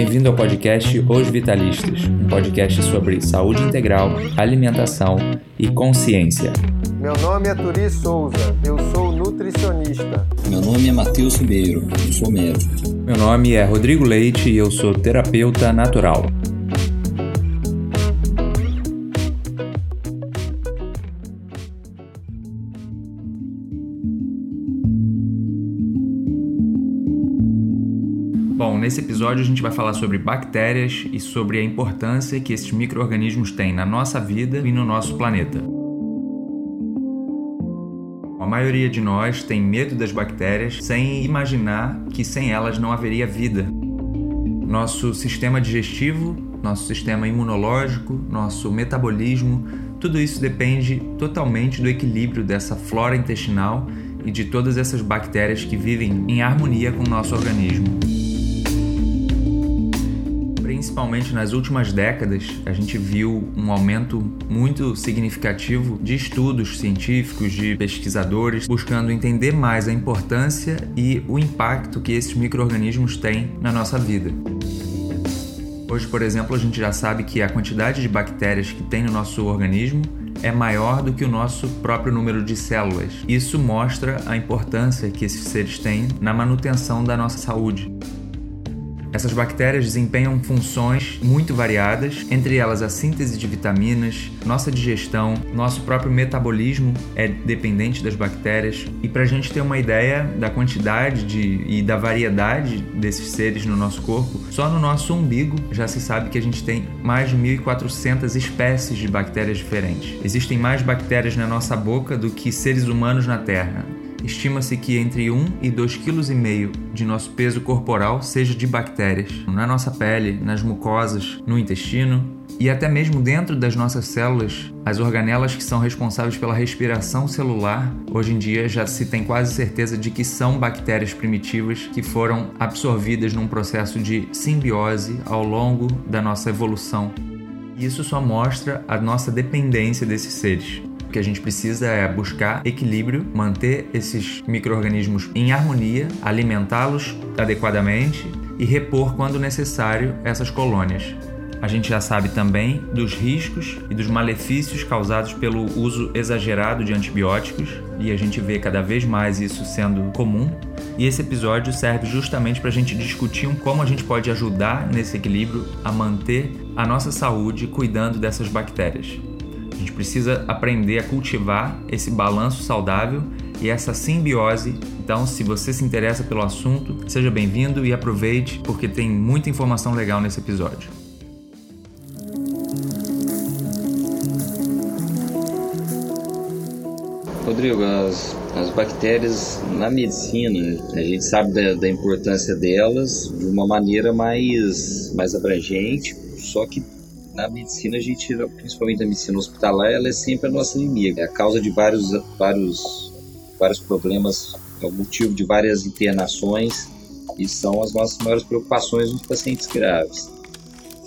Bem-vindo ao podcast Os Vitalistas, um podcast sobre saúde integral, alimentação e consciência. Meu nome é Turi Souza, eu sou nutricionista. Meu nome é Matheus Ribeiro, eu sou médico. Meu nome é Rodrigo Leite e eu sou terapeuta natural. Nesse episódio a gente vai falar sobre bactérias e sobre a importância que esses micro-organismos têm na nossa vida e no nosso planeta. A maioria de nós tem medo das bactérias sem imaginar que sem elas não haveria vida. Nosso sistema digestivo, nosso sistema imunológico, nosso metabolismo, tudo isso depende totalmente do equilíbrio dessa flora intestinal e de todas essas bactérias que vivem em harmonia com o nosso organismo principalmente nas últimas décadas, a gente viu um aumento muito significativo de estudos científicos, de pesquisadores, buscando entender mais a importância e o impacto que esses micro-organismos têm na nossa vida. Hoje, por exemplo, a gente já sabe que a quantidade de bactérias que tem no nosso organismo é maior do que o nosso próprio número de células. Isso mostra a importância que esses seres têm na manutenção da nossa saúde. Essas bactérias desempenham funções muito variadas, entre elas a síntese de vitaminas, nossa digestão, nosso próprio metabolismo é dependente das bactérias. E para a gente ter uma ideia da quantidade de, e da variedade desses seres no nosso corpo, só no nosso umbigo já se sabe que a gente tem mais de 1.400 espécies de bactérias diferentes. Existem mais bactérias na nossa boca do que seres humanos na Terra. Estima-se que entre 1 e 2,5 kg de nosso peso corporal seja de bactérias, na nossa pele, nas mucosas, no intestino e até mesmo dentro das nossas células, as organelas que são responsáveis pela respiração celular, hoje em dia já se tem quase certeza de que são bactérias primitivas que foram absorvidas num processo de simbiose ao longo da nossa evolução. Isso só mostra a nossa dependência desses seres. O que a gente precisa é buscar equilíbrio, manter esses micro-organismos em harmonia, alimentá-los adequadamente e repor, quando necessário, essas colônias. A gente já sabe também dos riscos e dos malefícios causados pelo uso exagerado de antibióticos, e a gente vê cada vez mais isso sendo comum. E esse episódio serve justamente para a gente discutir como a gente pode ajudar nesse equilíbrio a manter a nossa saúde cuidando dessas bactérias. A gente precisa aprender a cultivar esse balanço saudável e essa simbiose. Então, se você se interessa pelo assunto, seja bem-vindo e aproveite, porque tem muita informação legal nesse episódio. Rodrigo, as, as bactérias na medicina, a gente sabe da, da importância delas de uma maneira mais, mais abrangente, só que na medicina a gente, principalmente na medicina hospitalar, ela é sempre a nossa inimiga. É a causa de vários, vários, vários problemas, é o motivo de várias internações e são as nossas maiores preocupações nos pacientes graves.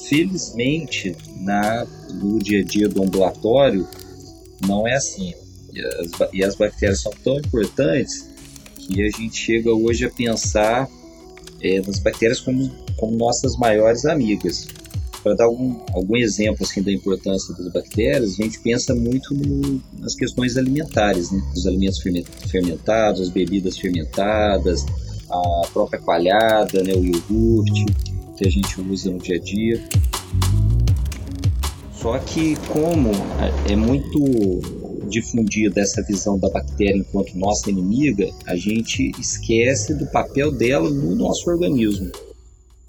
Felizmente, na, no dia a dia do ambulatório, não é assim. E as, e as bactérias são tão importantes que a gente chega hoje a pensar é, nas bactérias como, como nossas maiores amigas. Para dar algum, algum exemplo assim, da importância das bactérias, a gente pensa muito no, nas questões alimentares, né? os alimentos fermentados, as bebidas fermentadas, a própria coalhada, né? o iogurte que a gente usa no dia a dia. Só que como é muito difundida essa visão da bactéria enquanto nossa inimiga, a gente esquece do papel dela no nosso organismo.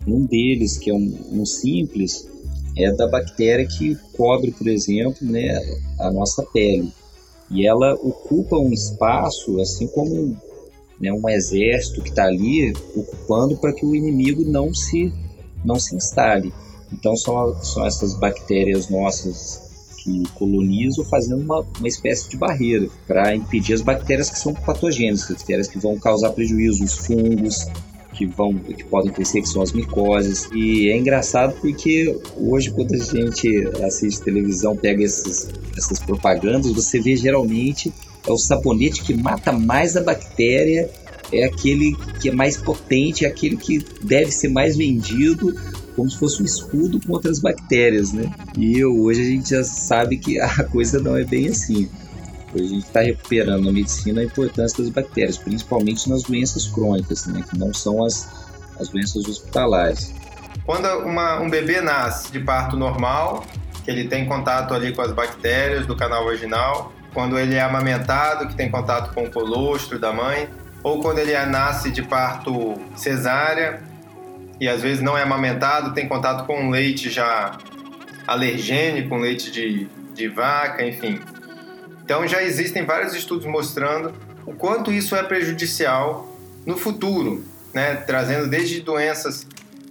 Um deles, que é um, um simples, é da bactéria que cobre, por exemplo, né, a nossa pele. E ela ocupa um espaço, assim como né, um exército que está ali ocupando para que o inimigo não se, não se instale. Então são, são essas bactérias nossas que colonizam fazendo uma, uma espécie de barreira para impedir as bactérias que são patogênicas, bactérias que vão causar prejuízo, os fungos, que vão que podem crescer, que são as micoses. E é engraçado porque hoje quando a gente assiste televisão, pega esses, essas propagandas, você vê geralmente é o sabonete que mata mais a bactéria, é aquele que é mais potente, é aquele que deve ser mais vendido, como se fosse um escudo contra as bactérias, né? E hoje a gente já sabe que a coisa não é bem assim. A gente está recuperando na medicina a importância das bactérias, principalmente nas doenças crônicas, né? Que não são as, as doenças hospitalares. Quando uma, um bebê nasce de parto normal, que ele tem contato ali com as bactérias do canal vaginal, quando ele é amamentado, que tem contato com o colostro da mãe, ou quando ele nasce de parto cesárea e às vezes não é amamentado, tem contato com leite já alergênico, com leite de, de vaca, enfim. Então já existem vários estudos mostrando o quanto isso é prejudicial no futuro, né? trazendo desde doenças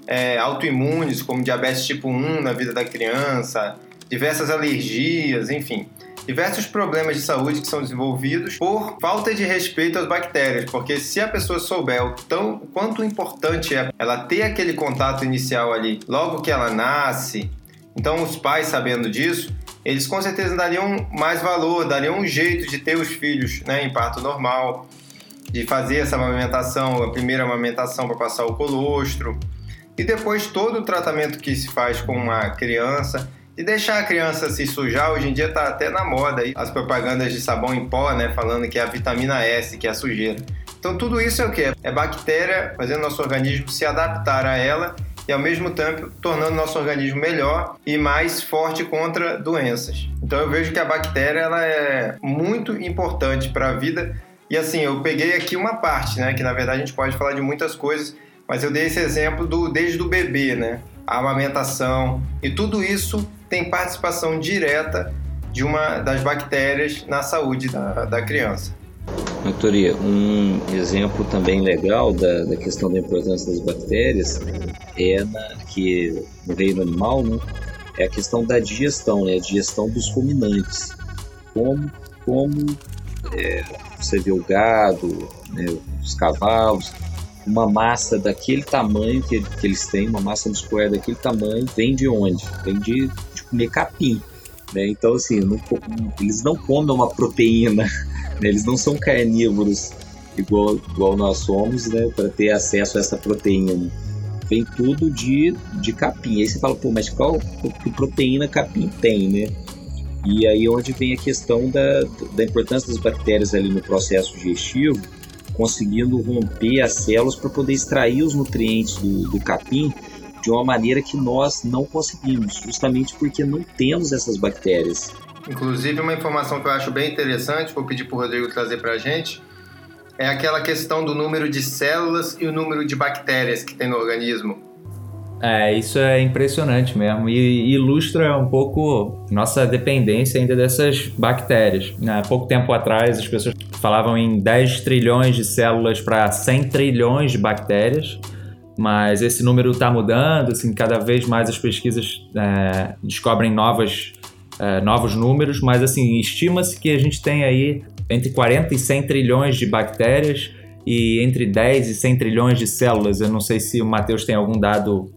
é, autoimunes, como diabetes tipo 1 na vida da criança, diversas alergias, enfim diversos problemas de saúde que são desenvolvidos por falta de respeito às bactérias, porque se a pessoa souber o tão o quanto importante é ela ter aquele contato inicial ali, logo que ela nasce, então os pais sabendo disso, eles com certeza dariam mais valor, dariam um jeito de ter os filhos né, em parto normal, de fazer essa amamentação, a primeira amamentação para passar o colostro, e depois todo o tratamento que se faz com uma criança e deixar a criança se sujar, hoje em dia tá até na moda as propagandas de sabão em pó, né, falando que é a vitamina S, que é a sujeira. Então tudo isso é o que? É bactéria fazendo nosso organismo se adaptar a ela e ao mesmo tempo tornando nosso organismo melhor e mais forte contra doenças. Então eu vejo que a bactéria ela é muito importante para a vida e assim eu peguei aqui uma parte, né, que na verdade a gente pode falar de muitas coisas, mas eu dei esse exemplo do desde o bebê, né, a amamentação e tudo isso tem participação direta de uma das bactérias na saúde da, da criança. Doutoria, um exemplo também legal da, da questão da importância das bactérias é na, que no reino animal, né, é a questão da digestão, né, a digestão dos ruminantes. Como, como é, você vê o gado, né, os cavalos, uma massa daquele tamanho que, que eles têm, uma massa muscular daquele tamanho, vem de onde? Vem de, de comer capim. Né? Então, assim, não, eles não comem uma proteína? eles não são carnívoros igual, igual nós somos né? para ter acesso a essa proteína. Vem tudo de, de capim. Aí você fala, pô, mas qual que proteína capim tem, né? E aí onde vem a questão da, da importância das bactérias ali no processo digestivo, conseguindo romper as células para poder extrair os nutrientes do, do capim de uma maneira que nós não conseguimos, justamente porque não temos essas bactérias. Inclusive, uma informação que eu acho bem interessante, vou pedir para o Rodrigo trazer para a gente, é aquela questão do número de células e o número de bactérias que tem no organismo. É, isso é impressionante mesmo e ilustra um pouco nossa dependência ainda dessas bactérias. Há pouco tempo atrás as pessoas falavam em 10 trilhões de células para 100 trilhões de bactérias, mas esse número está mudando, assim, cada vez mais as pesquisas é, descobrem novas, é, novos números, mas assim, estima-se que a gente tem aí entre 40 e 100 trilhões de bactérias e entre 10 e 100 trilhões de células. Eu não sei se o Matheus tem algum dado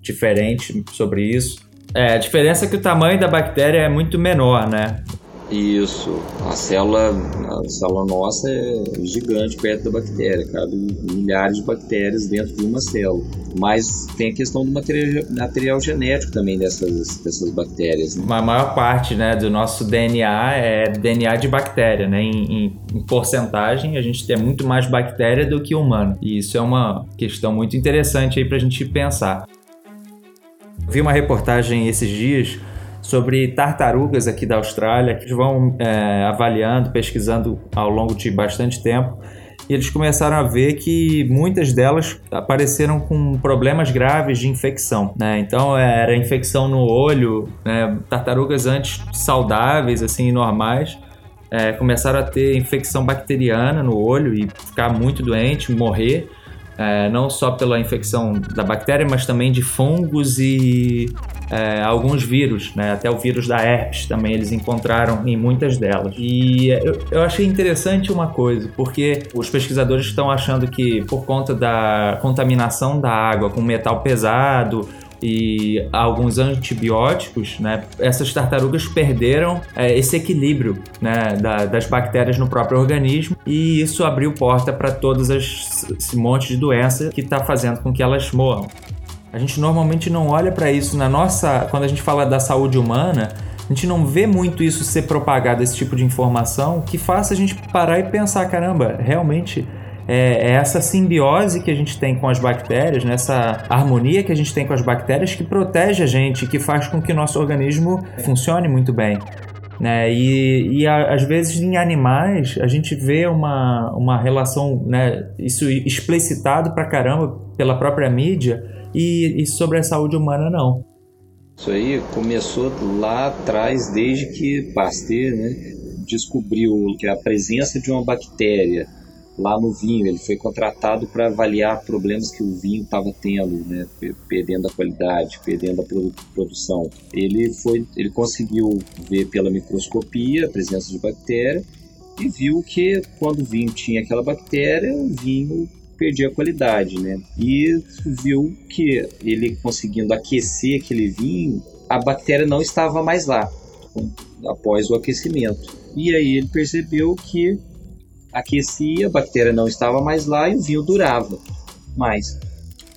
diferente sobre isso. É, a diferença é que o tamanho da bactéria é muito menor, né? Isso. A célula, a célula nossa é gigante perto da bactéria, cabe milhares de bactérias dentro de uma célula. Mas tem a questão do material, material genético também dessas, dessas bactérias. Né? A maior parte né, do nosso DNA é DNA de bactéria, né? Em, em, em porcentagem, a gente tem muito mais bactéria do que humano. E isso é uma questão muito interessante aí para a gente pensar. Vi uma reportagem esses dias sobre tartarugas aqui da Austrália que vão é, avaliando, pesquisando ao longo de bastante tempo e eles começaram a ver que muitas delas apareceram com problemas graves de infecção, né? Então era infecção no olho, né? tartarugas antes saudáveis, assim, normais, é, começaram a ter infecção bacteriana no olho e ficar muito doente, morrer é, não só pela infecção da bactéria, mas também de fungos e é, alguns vírus, né? até o vírus da herpes também eles encontraram em muitas delas. E eu, eu achei interessante uma coisa, porque os pesquisadores estão achando que por conta da contaminação da água com metal pesado, e alguns antibióticos, né, essas tartarugas perderam é, esse equilíbrio né, da, das bactérias no próprio organismo e isso abriu porta para todas as esse monte de doença que está fazendo com que elas morram. A gente normalmente não olha para isso na nossa, quando a gente fala da saúde humana, a gente não vê muito isso ser propagado, esse tipo de informação, que faça a gente parar e pensar, caramba, realmente é, é essa simbiose que a gente tem com as bactérias, nessa harmonia que a gente tem com as bactérias que protege a gente, que faz com que o nosso organismo funcione muito bem. Né? E, e a, às vezes em animais a gente vê uma, uma relação, né, isso explicitado pra caramba pela própria mídia e, e sobre a saúde humana não. Isso aí começou lá atrás, desde que Pasteur né, descobriu que a presença de uma bactéria lá no vinho. Ele foi contratado para avaliar problemas que o vinho estava tendo, né, perdendo a qualidade, perdendo a produção. Ele foi, ele conseguiu ver pela microscopia a presença de bactéria e viu que quando o vinho tinha aquela bactéria, o vinho perdia a qualidade, né? E viu que ele conseguindo aquecer aquele vinho, a bactéria não estava mais lá após o aquecimento. E aí ele percebeu que aquecia, a bactéria não estava mais lá e o vinho durava mais.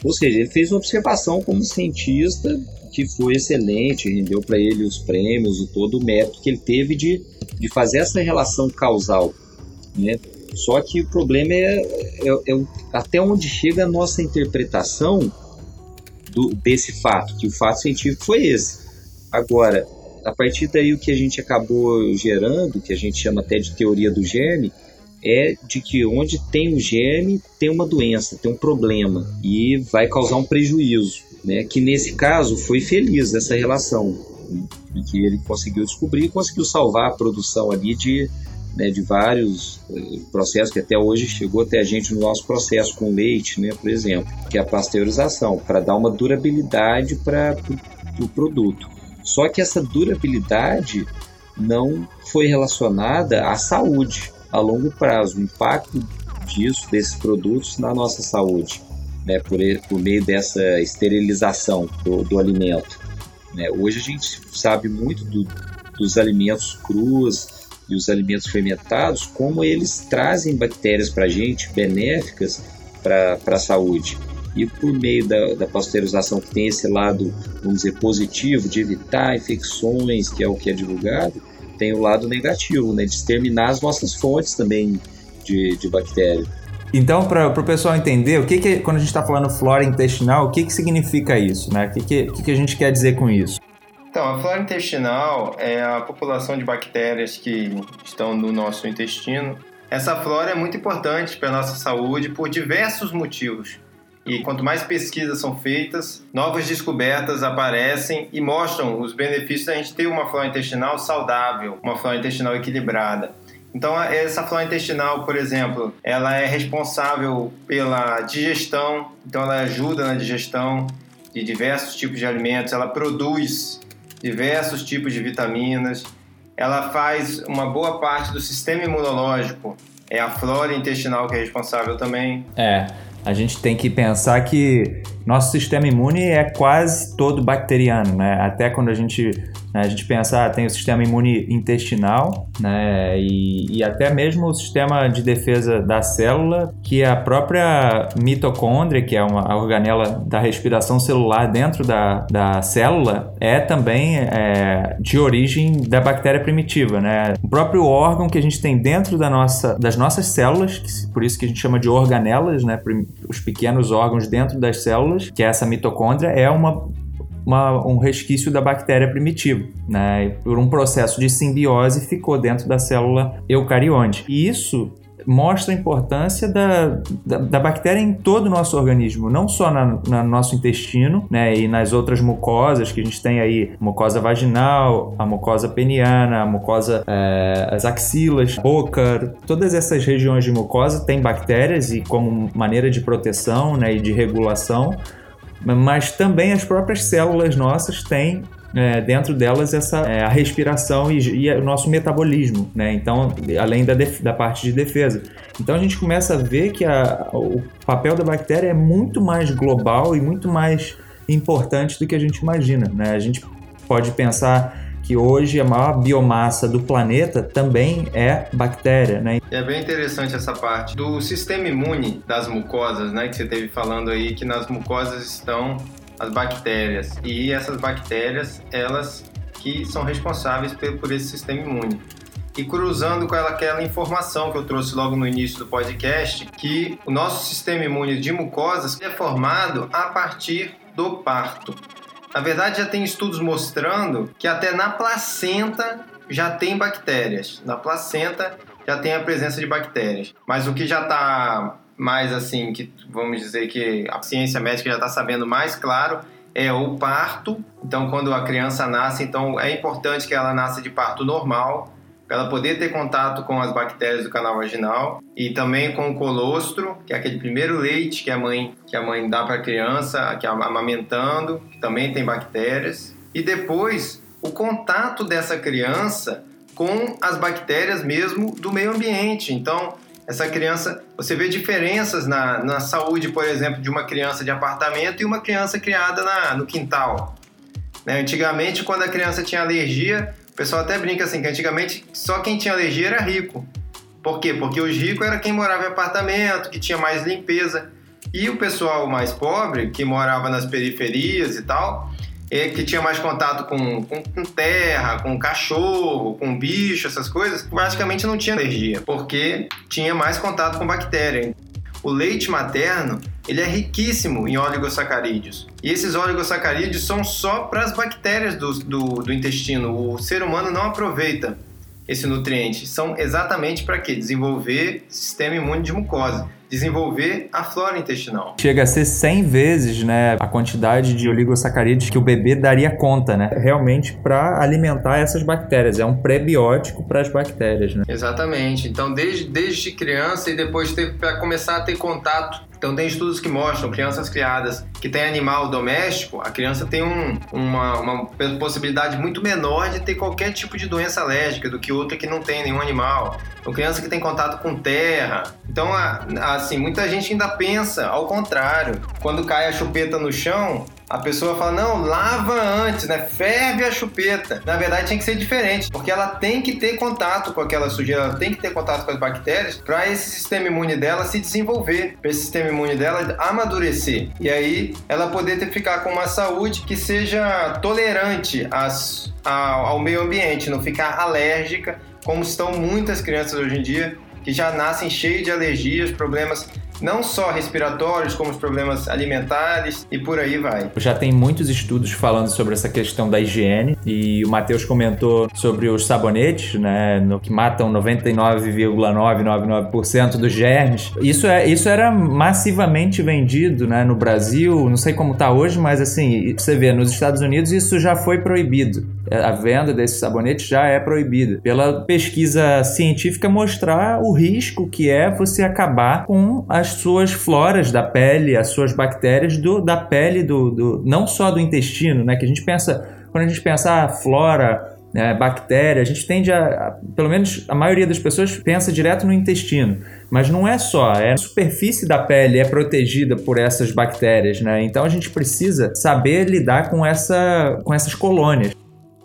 Ou seja, ele fez uma observação como cientista que foi excelente, rendeu para ele os prêmios, o todo o método que ele teve de, de fazer essa relação causal. Né? Só que o problema é, é, é até onde chega a nossa interpretação do, desse fato, que o fato científico foi esse. Agora, a partir daí o que a gente acabou gerando, que a gente chama até de teoria do germe, é de que onde tem um germe tem uma doença, tem um problema e vai causar um prejuízo, né? Que nesse caso foi feliz essa relação, em que ele conseguiu descobrir conseguiu salvar a produção ali de, né, de vários eh, processos que até hoje chegou até a gente no nosso processo com leite, né, por exemplo, que é a pasteurização, para dar uma durabilidade para o pro produto. Só que essa durabilidade não foi relacionada à saúde a longo prazo, o impacto disso, desses produtos na nossa saúde, né, por, por meio dessa esterilização do, do alimento. Né. Hoje a gente sabe muito do, dos alimentos crus e os alimentos fermentados, como eles trazem bactérias para a gente benéficas para a saúde. E por meio da, da pasteurização, que tem esse lado, vamos dizer, positivo, de evitar infecções, que é o que é divulgado, tem o lado negativo, né? De exterminar as nossas fontes também de, de bactéria. Então, para o pessoal entender, o que, que quando a gente está falando flora intestinal, o que, que significa isso? Né? O que, que, que, que a gente quer dizer com isso? Então, a flora intestinal é a população de bactérias que estão no nosso intestino. Essa flora é muito importante para a nossa saúde por diversos motivos. E quanto mais pesquisas são feitas, novas descobertas aparecem e mostram os benefícios da gente ter uma flora intestinal saudável, uma flora intestinal equilibrada. Então, essa flora intestinal, por exemplo, ela é responsável pela digestão, então ela ajuda na digestão de diversos tipos de alimentos, ela produz diversos tipos de vitaminas, ela faz uma boa parte do sistema imunológico, é a flora intestinal que é responsável também. É, a gente tem que pensar que nosso sistema imune é quase todo bacteriano, né? Até quando a gente? A gente pensa, ah, tem o sistema imune intestinal, né? E, e, até mesmo o sistema de defesa da célula, que é a própria mitocôndria, que é uma organela da respiração celular dentro da, da célula, é também é, de origem da bactéria primitiva, né? O próprio órgão que a gente tem dentro da nossa, das nossas células, que, por isso que a gente chama de organelas, né? Os pequenos órgãos dentro das células, que é essa mitocôndria, é uma uma, um resquício da bactéria primitiva, né? E por um processo de simbiose ficou dentro da célula eucarionte. E isso mostra a importância da, da, da, bactéria em todo o nosso organismo, não só no nosso intestino, né, e nas outras mucosas que a gente tem aí, mucosa vaginal, a mucosa peniana, a mucosa, é, as axilas, boca, todas essas regiões de mucosa têm bactérias e como maneira de proteção, né, e de regulação, mas também as próprias células nossas têm é, dentro delas essa é, a respiração e, e, o nosso metabolismo, né? Então, além da, da parte de defesa. Então a gente começa a ver que a, o papel da bactéria é muito mais global e muito mais importante do que a gente imagina, né? A gente pode pensar que hoje a maior biomassa do planeta também é bactéria, né? É bem interessante essa parte do sistema imune das mucosas, né? Que você teve falando aí que nas mucosas estão as bactérias. E essas bactérias, elas que são responsáveis por, esse sistema imune. E cruzando com aquela informação que eu trouxe logo no início do podcast, que o nosso sistema imune de mucosas é formado a partir do parto. Na verdade, já tem estudos mostrando que até na placenta já tem bactérias. Na placenta já tem a presença de bactérias. Mas o que já está mais assim, que vamos dizer que a ciência médica já está sabendo mais claro, é o parto. Então, quando a criança nasce, então é importante que ela nasça de parto normal, para ela poder ter contato com as bactérias do canal vaginal e também com o colostro, que é aquele primeiro leite que a mãe que a mãe dá para a criança, que é amamentando, que também tem bactérias. E depois o contato dessa criança com as bactérias mesmo do meio ambiente. Então, essa criança, você vê diferenças na, na saúde, por exemplo, de uma criança de apartamento e uma criança criada na, no quintal. Né? Antigamente, quando a criança tinha alergia, o pessoal até brinca assim, que antigamente só quem tinha alergia era rico. Por quê? Porque os ricos era quem morava em apartamento, que tinha mais limpeza. E o pessoal mais pobre, que morava nas periferias e tal, é, que tinha mais contato com, com, com, terra, com cachorro, com bicho, essas coisas, praticamente não tinha alergia, porque tinha mais contato com bactéria. O leite materno ele é riquíssimo em oligosacarídeos. E esses oligosacarídeos são só para as bactérias do, do, do intestino. O ser humano não aproveita esse nutriente. São exatamente para quê? Desenvolver sistema imune de mucosa desenvolver a flora intestinal. Chega a ser 100 vezes, né, a quantidade de oligosacarídeos que o bebê daria conta, né? Realmente para alimentar essas bactérias, é um prebiótico para as bactérias, né? Exatamente. Então, desde, desde criança e depois para começar a ter contato então tem estudos que mostram crianças criadas que têm animal doméstico, a criança tem um, uma, uma, possibilidade muito menor de ter qualquer tipo de doença alérgica do que outra que não tem nenhum animal. Então criança que tem contato com terra. Então, assim, muita gente ainda pensa ao contrário. Quando cai a chupeta no chão, a pessoa fala, não, lava antes, né? Ferve a chupeta. Na verdade, tem que ser diferente, porque ela tem que ter contato com aquela sujeira, ela tem que ter contato com as bactérias para esse sistema imune dela se desenvolver, para esse sistema imune dela amadurecer. E aí ela poder ter, ficar com uma saúde que seja tolerante às, ao, ao meio ambiente, não ficar alérgica, como estão muitas crianças hoje em dia, que já nascem cheias de alergias, problemas não só respiratórios, como os problemas alimentares e por aí vai. Já tem muitos estudos falando sobre essa questão da higiene e o Matheus comentou sobre os sabonetes, né, no que matam 99,999% dos germes. Isso é isso era massivamente vendido, né, no Brasil, não sei como está hoje, mas assim, você vê nos Estados Unidos isso já foi proibido. A venda desses sabonetes já é proibida. Pela pesquisa científica mostrar o risco que é você acabar com as suas floras da pele, as suas bactérias do, da pele, do, do, não só do intestino, né? Que a gente pensa, quando a gente pensa ah, flora, né, bactéria, a gente tende a, a, pelo menos a maioria das pessoas pensa direto no intestino, mas não é só, é a superfície da pele é protegida por essas bactérias, né? Então a gente precisa saber lidar com, essa, com essas colônias.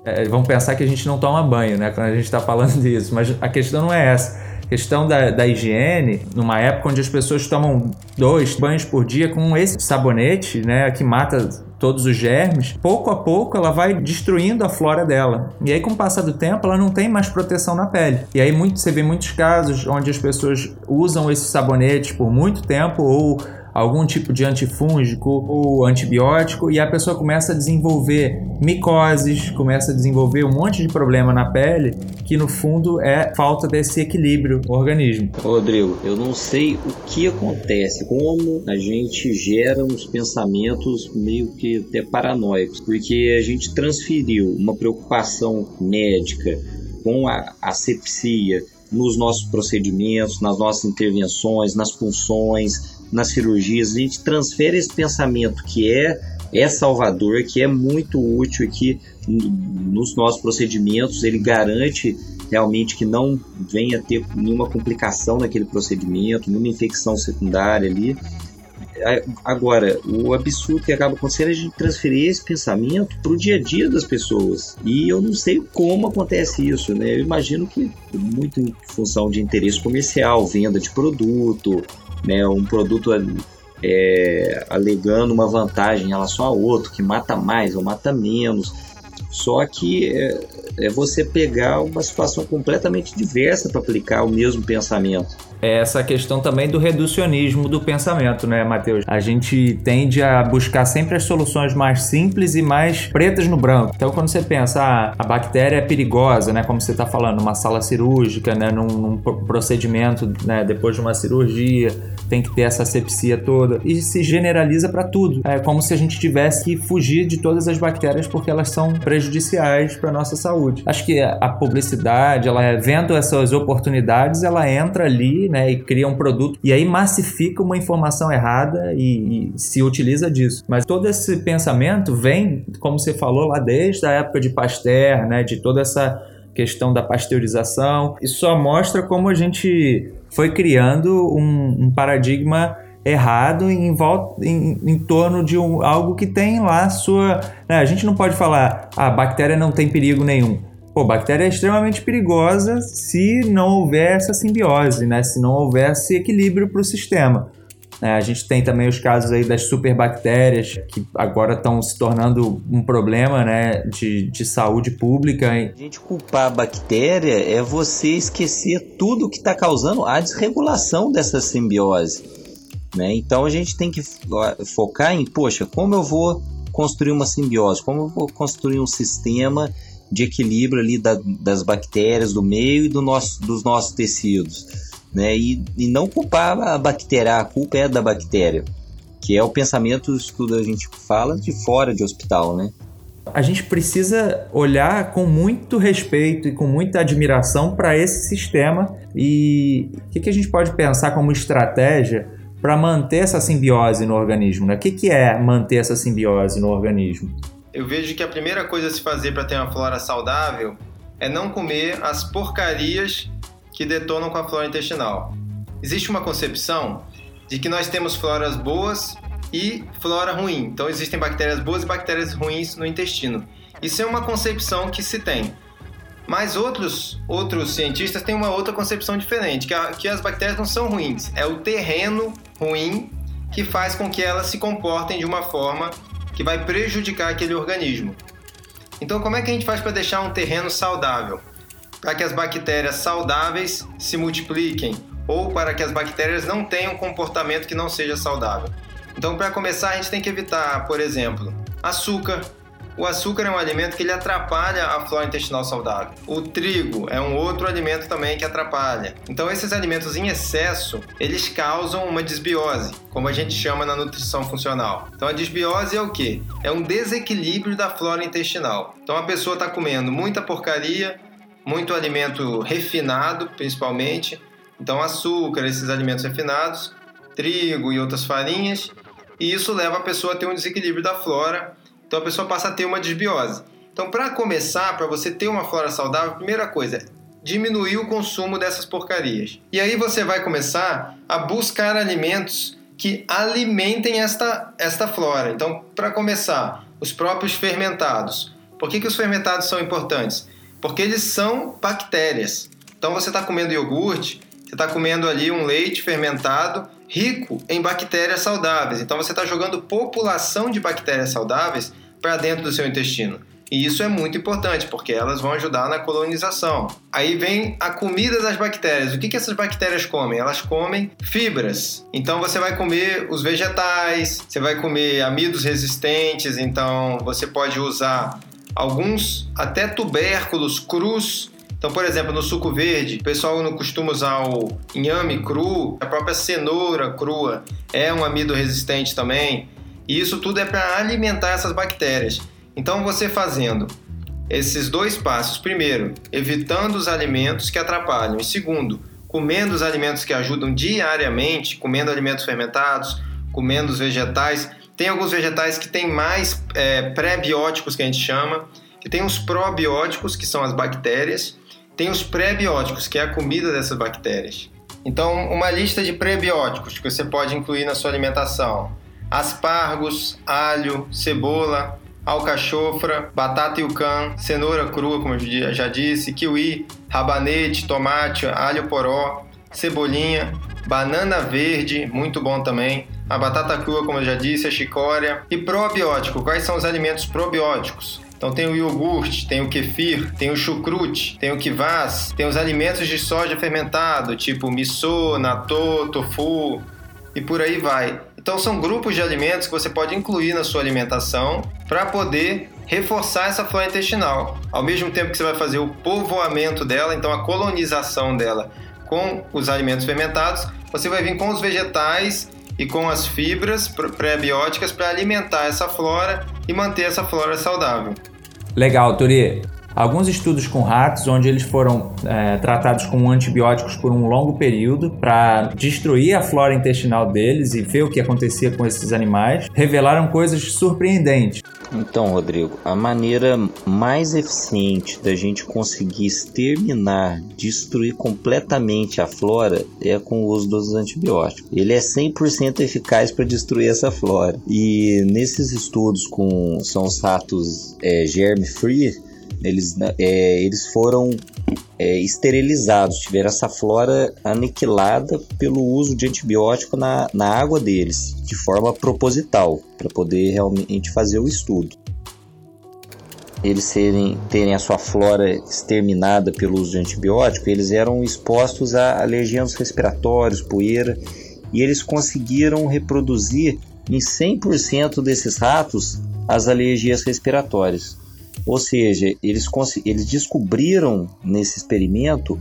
É, vamos pensar que a gente não toma banho, né? Quando a gente está falando disso, mas a questão não é essa questão da, da higiene, numa época onde as pessoas tomam dois banhos por dia com esse sabonete, né, que mata todos os germes, pouco a pouco ela vai destruindo a flora dela. E aí, com o passar do tempo, ela não tem mais proteção na pele. E aí muito, você vê muitos casos onde as pessoas usam esses sabonetes por muito tempo ou algum tipo de antifúngico ou antibiótico e a pessoa começa a desenvolver micoses, começa a desenvolver um monte de problema na pele que no fundo é falta desse equilíbrio no organismo. Rodrigo, eu não sei o que acontece, como a gente gera uns pensamentos meio que até paranoicos, porque a gente transferiu uma preocupação médica com a asepsia nos nossos procedimentos, nas nossas intervenções, nas funções, nas cirurgias, a gente transfere esse pensamento que é é salvador, que é muito útil e que nos nossos procedimentos ele garante realmente que não venha ter nenhuma complicação naquele procedimento, nenhuma infecção secundária ali. Agora, o absurdo que acaba acontecendo é a gente transferir esse pensamento para o dia a dia das pessoas. E eu não sei como acontece isso, né? Eu imagino que muito em função de interesse comercial, venda de produto, né, um produto é, alegando uma vantagem em relação ao outro, que mata mais ou mata menos. Só que é, é você pegar uma situação completamente diversa para aplicar o mesmo pensamento. É essa questão também do reducionismo do pensamento, né, Matheus? A gente tende a buscar sempre as soluções mais simples e mais pretas no branco. Então, quando você pensa, ah, a bactéria é perigosa, né, como você está falando, numa sala cirúrgica, né, num, num procedimento, né, depois de uma cirurgia, tem que ter essa sepsia toda e se generaliza para tudo. É como se a gente tivesse que fugir de todas as bactérias porque elas são prejudiciais para nossa saúde. Acho que a publicidade, ela vendo essas oportunidades, ela entra ali, né, e cria um produto e aí massifica uma informação errada e, e se utiliza disso. Mas todo esse pensamento vem, como você falou lá desde a época de Pasteur, né, de toda essa questão da pasteurização. Isso só mostra como a gente foi criando um, um paradigma errado em, volta, em, em torno de um, algo que tem lá sua. Né? A gente não pode falar, a ah, bactéria não tem perigo nenhum. Pô, bactéria é extremamente perigosa se não houver essa simbiose, né? Se não houver esse equilíbrio para o sistema. É, a gente tem também os casos aí das superbactérias, que agora estão se tornando um problema né, de, de saúde pública. A gente culpar a bactéria é você esquecer tudo que está causando a desregulação dessa simbiose. Né? Então a gente tem que focar em, poxa, como eu vou construir uma simbiose, como eu vou construir um sistema de equilíbrio ali da, das bactérias do meio e do nosso, dos nossos tecidos né? E, e não culpar a bactéria, a culpa é da bactéria, que é o pensamento que a gente fala de fora de hospital, né? A gente precisa olhar com muito respeito e com muita admiração para esse sistema e o que, que, a gente pode pensar como estratégia para manter essa simbiose no organismo? Né? O que, que é manter essa simbiose no organismo? Eu vejo que a primeira coisa a se fazer para ter uma flora saudável é não comer as porcarias que detonam com a flora intestinal. Existe uma concepção de que nós temos floras boas e flora ruim. Então existem bactérias boas e bactérias ruins no intestino. Isso é uma concepção que se tem. Mas outros, outros cientistas têm uma outra concepção diferente, que, a, que as bactérias não são ruins, é o terreno ruim que faz com que elas se comportem de uma forma que vai prejudicar aquele organismo. Então, como é que a gente faz para deixar um terreno saudável? para que as bactérias saudáveis se multipliquem ou para que as bactérias não tenham um comportamento que não seja saudável. Então, para começar, a gente tem que evitar, por exemplo, açúcar. O açúcar é um alimento que ele atrapalha a flora intestinal saudável. O trigo é um outro alimento também que atrapalha. Então, esses alimentos em excesso, eles causam uma desbiose, como a gente chama na nutrição funcional. Então, a desbiose é o que? É um desequilíbrio da flora intestinal. Então, a pessoa está comendo muita porcaria, muito alimento refinado, principalmente. Então, açúcar, esses alimentos refinados, trigo e outras farinhas. E isso leva a pessoa a ter um desequilíbrio da flora. Então, a pessoa passa a ter uma desbiose. Então, para começar, para você ter uma flora saudável, primeira coisa diminuir o consumo dessas porcarias. E aí você vai começar a buscar alimentos que alimentem esta, esta flora. Então, para começar, os próprios fermentados. Por que, que os fermentados são importantes? porque eles são bactérias. Então você está comendo iogurte, você está comendo ali um leite fermentado rico em bactérias saudáveis. Então você está jogando população de bactérias saudáveis para dentro do seu intestino. E isso é muito importante, porque elas vão ajudar na colonização. Aí vem a comida das bactérias. O que, que essas bactérias comem? Elas comem fibras. Então você vai comer os vegetais, você vai comer amidos resistentes, então você pode usar alguns até tubérculos crus. Então, por exemplo, no suco verde, o pessoal não costuma usar o inhame cru, a própria cenoura crua é um amido resistente também. E isso tudo é para alimentar essas bactérias. Então, você fazendo esses dois passos, primeiro, evitando os alimentos que atrapalham, e segundo, comendo os alimentos que ajudam diariamente, comendo alimentos fermentados, comendo os vegetais, tem alguns vegetais que têm mais é, pré-bióticos, que a gente chama, que tem os probióticos, que são as bactérias, tem os pré-bióticos, que é a comida dessas bactérias. Então, uma lista de prebióticos que você pode incluir na sua alimentação: aspargos, alho, cebola, alcachofra, batata yucã, cenoura crua, como eu já disse, kiwi, rabanete, tomate, alho poró, cebolinha, banana verde, muito bom também, a batata crua, como eu já disse, a chicória. E probiótico, quais são os alimentos probióticos? Então tem o iogurte, tem o kefir, tem o chucrute, tem o kvass, tem os alimentos de soja fermentado, tipo miso, natto, tofu e por aí vai. Então são grupos de alimentos que você pode incluir na sua alimentação para poder reforçar essa flora intestinal. Ao mesmo tempo que você vai fazer o povoamento dela, então a colonização dela com os alimentos fermentados, você vai vir com os vegetais e com as fibras pré-bióticas para alimentar essa flora e manter essa flora saudável. Legal, Turi. Alguns estudos com ratos, onde eles foram é, tratados com antibióticos por um longo período para destruir a flora intestinal deles e ver o que acontecia com esses animais, revelaram coisas surpreendentes. Então, Rodrigo, a maneira mais eficiente da gente conseguir exterminar, destruir completamente a flora é com o uso dos antibióticos. Ele é 100% eficaz para destruir essa flora. E nesses estudos com são os ratos é, germ-free, eles, é, eles foram é, esterilizados, tiveram essa flora aniquilada pelo uso de antibiótico na, na água deles, de forma proposital, para poder realmente fazer o estudo. Eles serem, terem a sua flora exterminada pelo uso de antibiótico, eles eram expostos a alergenos respiratórios, poeira, e eles conseguiram reproduzir em 100% desses ratos as alergias respiratórias. Ou seja, eles, eles descobriram nesse experimento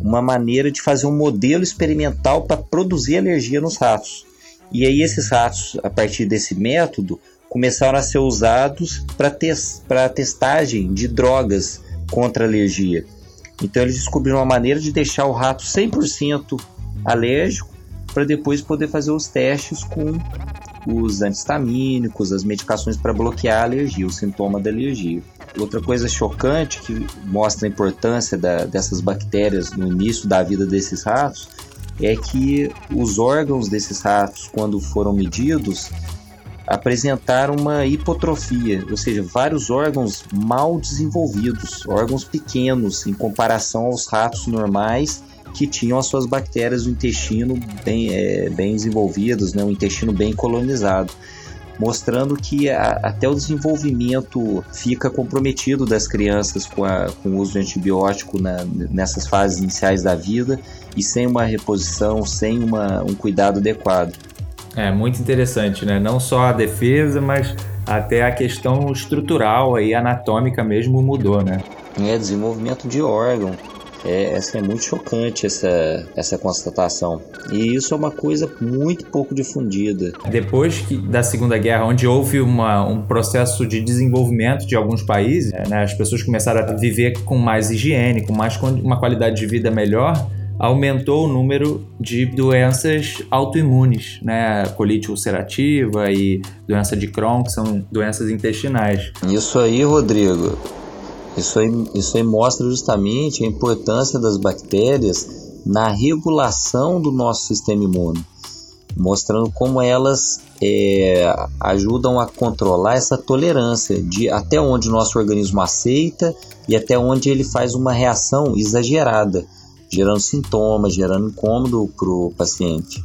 uma maneira de fazer um modelo experimental para produzir alergia nos ratos. E aí esses ratos, a partir desse método, começaram a ser usados para tes testagem de drogas contra alergia. Então eles descobriram uma maneira de deixar o rato 100% alérgico para depois poder fazer os testes com os antihistamínicos, as medicações para bloquear a alergia, o sintoma da alergia. Outra coisa chocante que mostra a importância da, dessas bactérias no início da vida desses ratos é que os órgãos desses ratos, quando foram medidos, apresentaram uma hipotrofia, ou seja, vários órgãos mal desenvolvidos, órgãos pequenos em comparação aos ratos normais que tinham as suas bactérias do intestino bem, é, bem desenvolvidas, né, um intestino bem colonizado mostrando que a, até o desenvolvimento fica comprometido das crianças com, a, com o uso de antibiótico na, nessas fases iniciais da vida e sem uma reposição, sem uma, um cuidado adequado. É muito interessante, né? Não só a defesa, mas até a questão estrutural e anatômica mesmo mudou, né? É, desenvolvimento de órgão. É, essa é muito chocante essa, essa constatação. E isso é uma coisa muito pouco difundida. Depois que, da Segunda Guerra, onde houve uma, um processo de desenvolvimento de alguns países, né, as pessoas começaram a viver com mais higiene, com mais uma qualidade de vida melhor, aumentou o número de doenças autoimunes, né? Colite ulcerativa e doença de Crohn, que são doenças intestinais. Isso aí, Rodrigo, isso aí, isso aí mostra justamente a importância das bactérias na regulação do nosso sistema imune, mostrando como elas é, ajudam a controlar essa tolerância de até onde o nosso organismo aceita e até onde ele faz uma reação exagerada, gerando sintomas, gerando incômodo para o paciente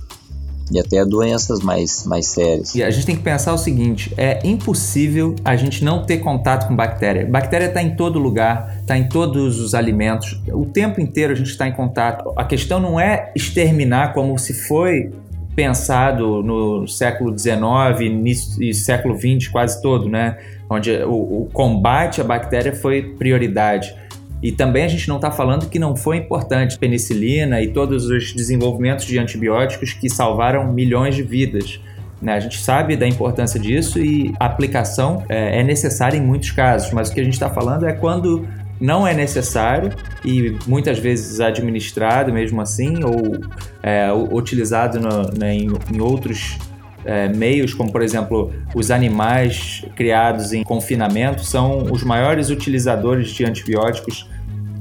e até doenças mais, mais sérias. E a gente tem que pensar o seguinte: é impossível a gente não ter contato com bactéria. Bactéria está em todo lugar, está em todos os alimentos. O tempo inteiro a gente está em contato. A questão não é exterminar como se foi pensado no século XIX e século XX quase todo, né? Onde o, o combate à bactéria foi prioridade. E também a gente não está falando que não foi importante penicilina e todos os desenvolvimentos de antibióticos que salvaram milhões de vidas. Né? A gente sabe da importância disso e a aplicação é, é necessária em muitos casos, mas o que a gente está falando é quando não é necessário e muitas vezes administrado mesmo assim ou é, utilizado no, né, em, em, outros é, meios, como por exemplo os animais criados em confinamento, são os maiores utilizadores de antibióticos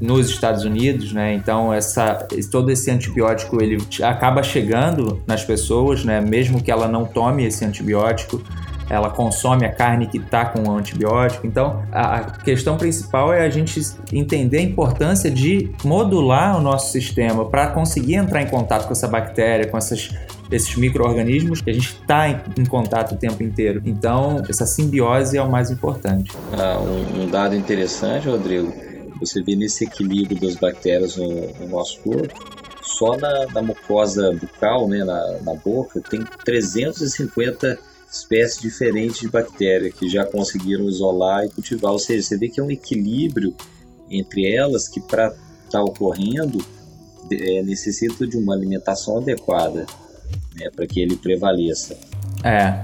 nos Estados Unidos, né? Então essa, todo esse antibiótico ele acaba chegando nas pessoas, né? Mesmo que ela não tome esse antibiótico, ela consome a carne que está com o antibiótico. Então, a questão principal é a gente entender a importância de modular o nosso sistema para conseguir entrar em contato com essa bactéria, com essas esses micro-organismos que a gente está em, em, contato o tempo inteiro. Então, essa simbiose é o mais importante. Ah, um, um, dado interessante, Rodrigo, você vê nesse equilíbrio das bactérias no, no nosso corpo, só na, na, mucosa bucal, né, na, na boca, tem 350 espécies diferentes de bactéria que já conseguiram isolar e cultivar. Ou seja, você vê que é um equilíbrio entre elas que para estar tá ocorrendo é, necessita de uma alimentação adequada né, para que ele prevaleça. É.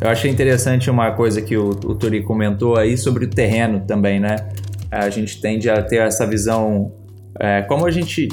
Eu achei interessante uma coisa que o, o Turi comentou aí sobre o terreno também, né? A gente tende a ter essa visão, é, como a gente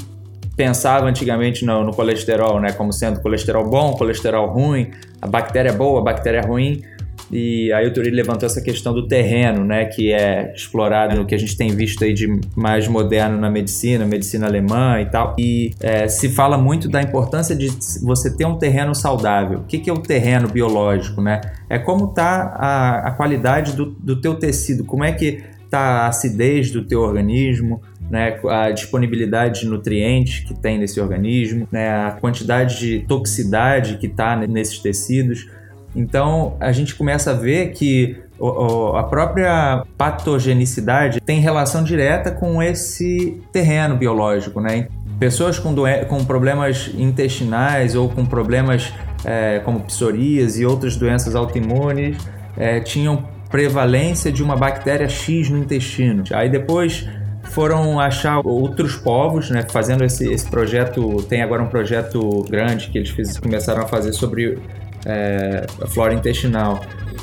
pensava antigamente no, no, colesterol, né? Como sendo colesterol bom, colesterol ruim, a bactéria é boa, a bactéria é ruim. E aí o Turi levantou essa questão do terreno, né, que é explorado no que a gente tem visto aí de mais moderno na medicina, medicina alemã e tal. E é, se fala muito da importância de você ter um terreno saudável. O que, que é o terreno biológico, né? É como está a, a qualidade do, do teu tecido, como é que está a acidez do teu organismo, né, a disponibilidade de nutrientes que tem nesse organismo, né, a quantidade de toxicidade que está nesses tecidos. Então a gente começa a ver que a própria patogenicidade tem relação direta com esse terreno biológico, né? Pessoas com, com problemas intestinais ou com problemas é, como psorias e outras doenças autoimunes é, tinham prevalência de uma bactéria X no intestino. Aí depois foram achar outros povos, né, fazendo esse, esse projeto. Tem agora um projeto grande que eles fiz, começaram a fazer sobre é, a flora intestinal.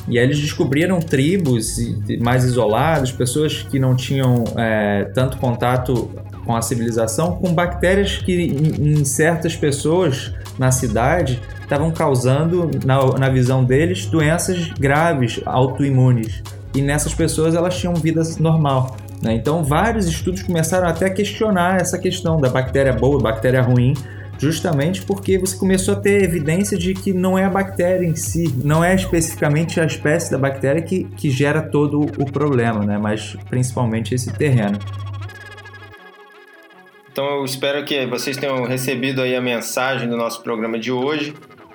E aí eles descobriram tribos mais isoladas, pessoas que não tinham é, tanto contato com a civilização, com bactérias que em, em certas pessoas na cidade estavam causando, na, na visão deles, doenças graves, autoimunes. E nessas pessoas elas tinham vida normal. Né? Então, vários estudos começaram até a questionar essa questão da bactéria boa, bactéria ruim, justamente porque você começou a ter evidência de que não é a bactéria em si, não é especificamente a espécie da bactéria que, que gera todo o problema, né? mas principalmente esse terreno. Então eu espero que vocês tenham recebido aí a mensagem do nosso programa de hoje,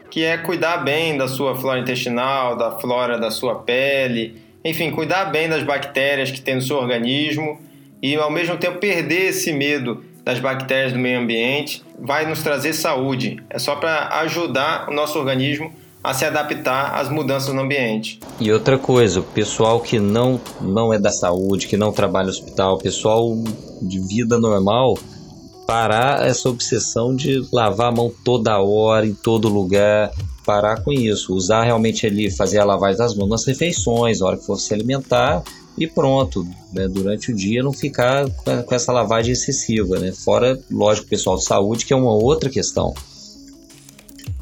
que é cuidar bem da sua flora intestinal, da flora da sua pele, enfim, cuidar bem das bactérias que tem no seu organismo e ao mesmo tempo perder esse medo das bactérias do meio ambiente vai nos trazer saúde. É só para ajudar o nosso organismo a se adaptar às mudanças no ambiente. E outra coisa, o pessoal que não, não é da saúde, que não trabalha no hospital, pessoal de vida normal, parar essa obsessão de lavar a mão toda hora, em todo lugar, parar com isso, usar realmente ali, fazer a lavagem das mãos nas refeições, na hora que for se alimentar e pronto, né? durante o dia não ficar com essa lavagem excessiva, né? Fora, lógico, pessoal de saúde, que é uma outra questão.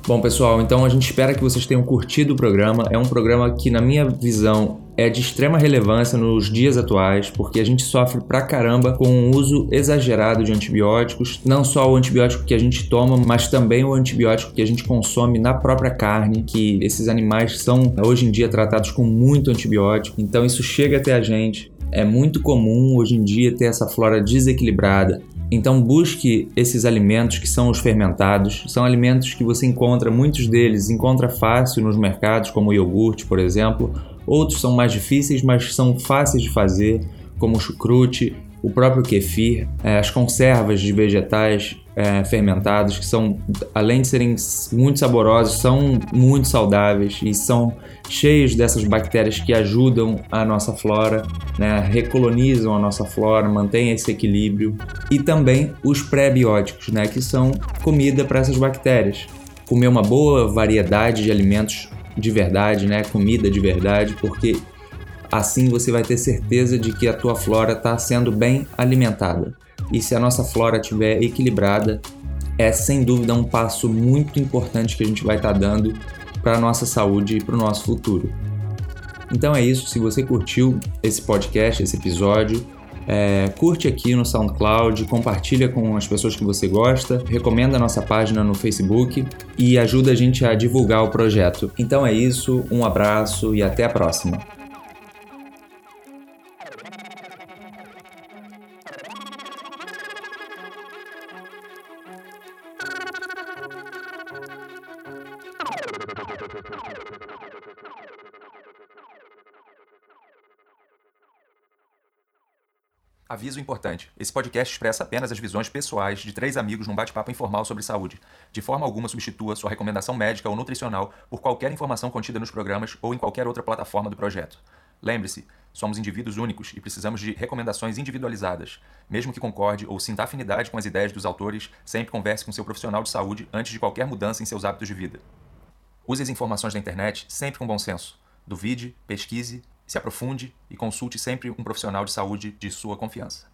Bom, pessoal, então a gente espera que vocês tenham curtido o programa. É um programa que, na minha visão, é de extrema relevância nos dias atuais, porque a gente sofre pra caramba com o uso exagerado de antibióticos, não só o antibiótico que a gente toma, mas também o antibiótico que a gente consome na própria carne, que esses animais são hoje em dia tratados com muito antibiótico, então isso chega até a gente. É muito comum hoje em dia ter essa flora desequilibrada. Então busque esses alimentos que são os fermentados. São alimentos que você encontra, muitos deles encontra fácil nos mercados, como o iogurte, por exemplo. Outros são mais difíceis, mas são fáceis de fazer, como o chucrute, o próprio kefir, é, as conservas de vegetais é, fermentados, que são, além de serem muito saborosos, são muito saudáveis e são cheios dessas bactérias que ajudam a nossa flora, né, recolonizam a nossa flora, mantêm esse equilíbrio. E também os pré-bióticos, né, que são comida para essas bactérias. Comer uma boa variedade de alimentos de verdade, né, comida de verdade, porque assim você vai ter certeza de que a tua flora está sendo bem alimentada. E se a nossa flora estiver equilibrada, é sem dúvida um passo muito importante que a gente vai estar tá dando para a nossa saúde e para o nosso futuro. Então é isso. Se você curtiu esse podcast, esse episódio, é, curte aqui no SoundCloud, compartilha com as pessoas que você gosta, recomenda a nossa página no Facebook e ajuda a gente a divulgar o projeto. Então é isso, um abraço e até a próxima. Aviso importante: esse podcast expressa apenas as visões pessoais de três amigos num bate-papo informal sobre saúde. De forma alguma substitua sua recomendação médica ou nutricional por qualquer informação contida nos programas ou em qualquer outra plataforma do projeto. Lembre-se, somos indivíduos únicos e precisamos de recomendações individualizadas. Mesmo que concorde ou sinta afinidade com as ideias dos autores, sempre converse com seu profissional de saúde antes de qualquer mudança em seus hábitos de vida. Use as informações da internet sempre com bom senso. Duvide, pesquise se aprofunde e consulte sempre um profissional de saúde de sua confiança.